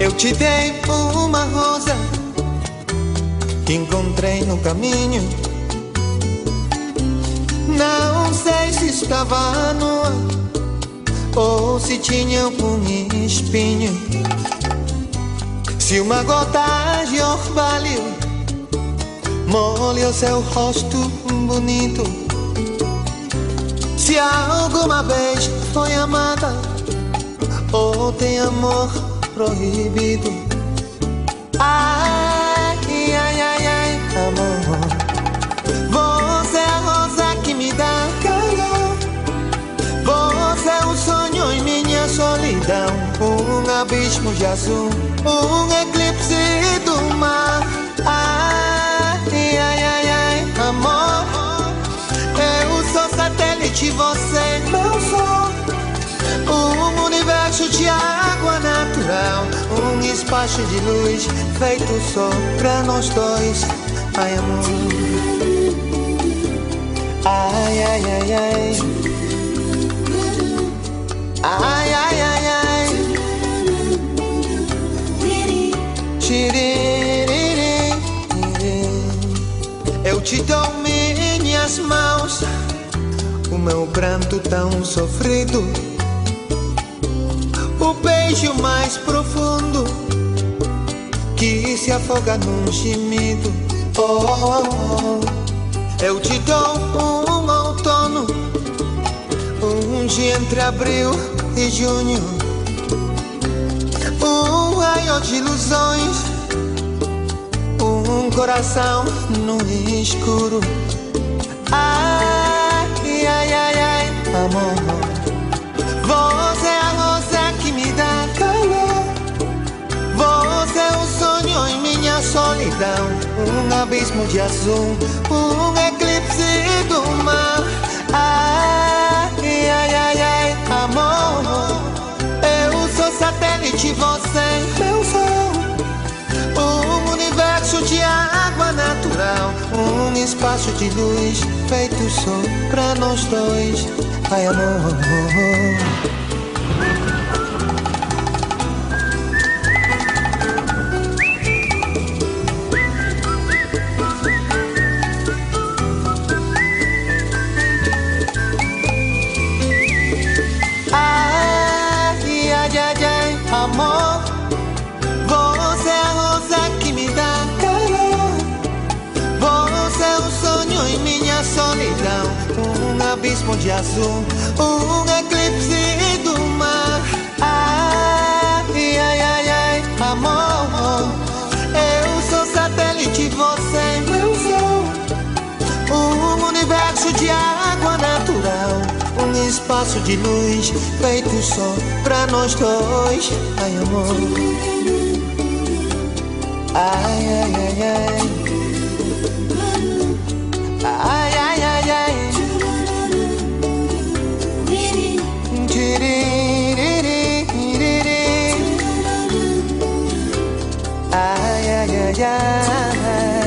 Eu te dei uma rosa que encontrei no caminho. Não sei se estava nua ou se tinha um espinho. Se uma gota de orvalho molha o seu rosto bonito. Se alguma vez foi amada ou tem amor proibido. Abismo de azul, um eclipse do mar. Ai, ai, ai, ai, amor. Eu sou satélite, você meu sol. Um universo de água natural, um espaço de luz feito só pra nós dois. Ai, amor. Ai, ai. Ai, ai, ai, te dou minhas mãos, o meu pranto tão sofrido o beijo mais profundo que se afoga num gemido. Oh, oh, oh. Eu te dou um outono, um dia entre abril e junho, um raio de ilusões, um coração no escuro. Ai, ai, ai, ai, amor. Você é a rosa que me dá calor. Você é o sonho em minha solidão. Um abismo de azul, um eclipse do mar. Ai, ai, ai, ai, amor. Eu sou satélite, você meu espaço de luz feito só pra nós dois. Ai, amor. Ai, abismo de azul, um eclipse do mar. Ai, ai, ai, ai, amor. Eu sou satélite, você meu sol. Um universo de água natural, um espaço de luz feito só pra nós dois. Ai, amor. Ai, ai, ai. Ai, time.